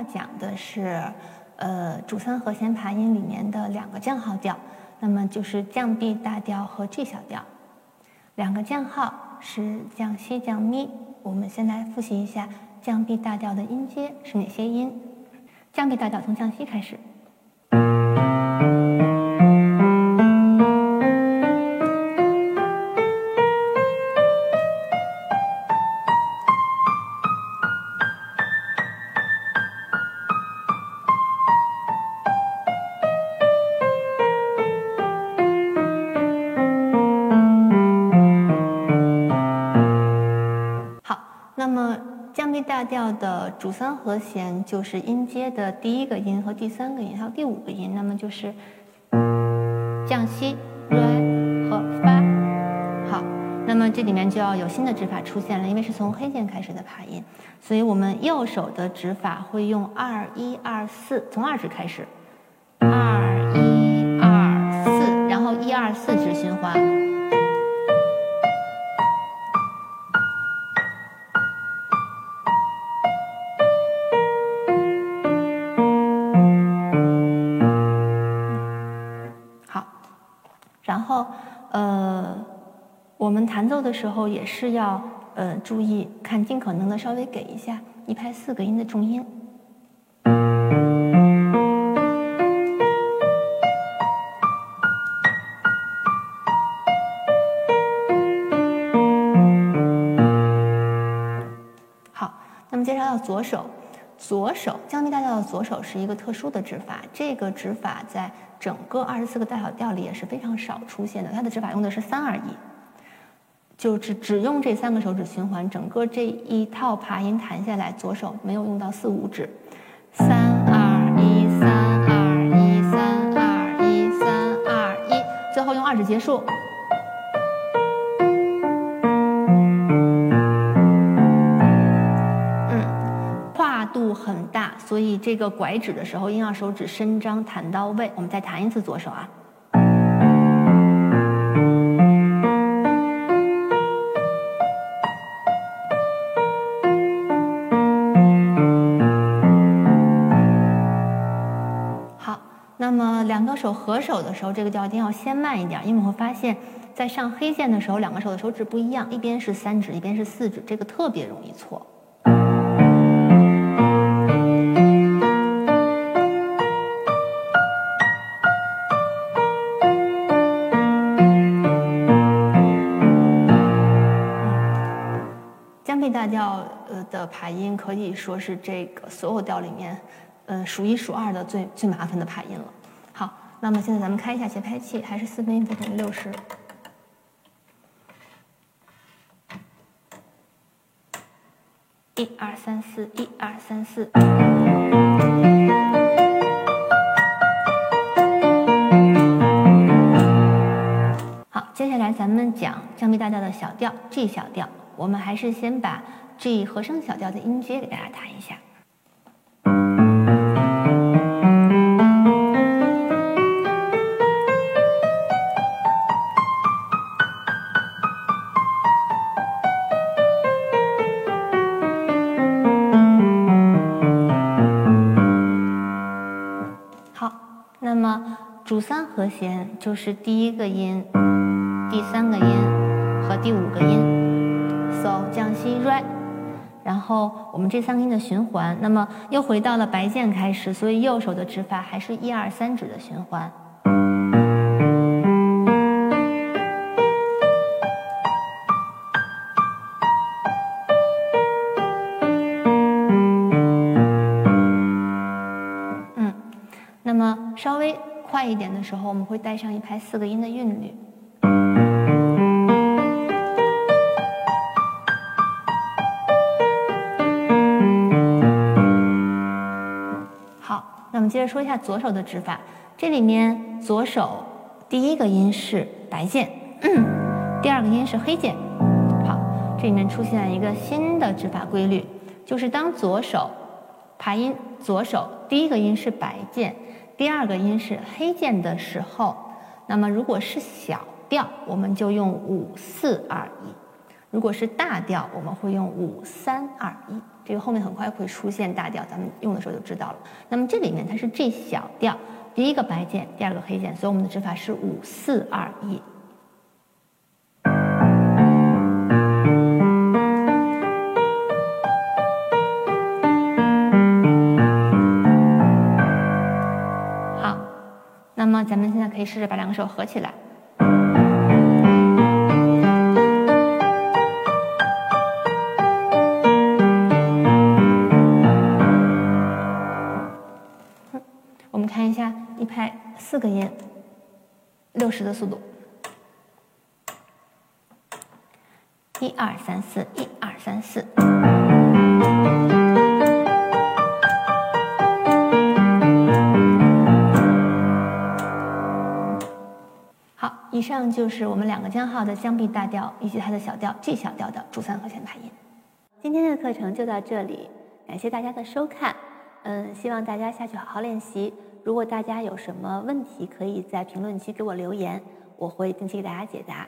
要讲的是，呃，主三和弦爬音里面的两个降号调，那么就是降 B 大调和 G 小调。两个降号是降西、降咪。我们先来复习一下降 B 大调的音阶是哪些音。降 B 大调从降西开始。大调的主三和弦就是音阶的第一个音和第三个音，还有第五个音，那么就是降西、瑞和发。好，那么这里面就要有新的指法出现了，因为是从黑键开始的爬音，所以我们右手的指法会用二一二四，从二指开始，二一二四，然后一二四指循环。然后，呃，我们弹奏的时候也是要呃注意看，尽可能的稍微给一下一拍四个音的重音。好，那么接下来到左手，左手降 B 大调的左手是一个特殊的指法，这个指法在整个二十四个大小调里也是非常少出现的，它的指法用的是三二一。就只只用这三个手指循环，整个这一套爬音弹下来，左手没有用到四五指，三二一，三二一，三二一，三二一，最后用二指结束。很大，所以这个拐指的时候，一定要手指伸张弹到位。我们再弹一次左手啊。好，那么两个手合手的时候，这个调一定要先慢一点，因为我会发现，在上黑键的时候，两个手的手指不一样，一边是三指，一边是四指，这个特别容易错。大调呃的琶音可以说是这个所有调里面，呃数一数二的最最麻烦的琶音了。好那么现在咱们开一下节拍器，还是四分音符等于六十。一二三四，一二三四。好，接下来咱们讲降 B 大调的小调 G 小调。我们还是先把 G 和声小调的音阶给大家弹一下。好，那么主三和弦就是第一个音、第三个音和第五个音，so 降西 re，然后我们这三个音的循环，那么又回到了白键开始，所以右手的指法还是一二三指的循环。嗯，那么稍微。快一点的时候，我们会带上一拍四个音的韵律。接着说一下左手的指法。这里面左手第一个音是白键，第二个音是黑键。好，这里面出现了一个新的指法规律，就是当左手爬音，左手第一个音是白键。第二个音是黑键的时候，那么如果是小调，我们就用五四二一；如果是大调，我们会用五三二一。这个后面很快会出现大调，咱们用的时候就知道了。那么这里面它是 G 小调，第一个白键，第二个黑键，所以我们的指法是五四二一。好，那么咱们现在可以试着把两个手合起来。个音，六十的速度，一二三四，一二三四。好，以上就是我们两个将号的江 B 大调以及它的小调 G 小调的主三和弦拍音。今天的课程就到这里，感谢大家的收看。嗯，希望大家下去好好练习。如果大家有什么问题，可以在评论区给我留言，我会定期给大家解答。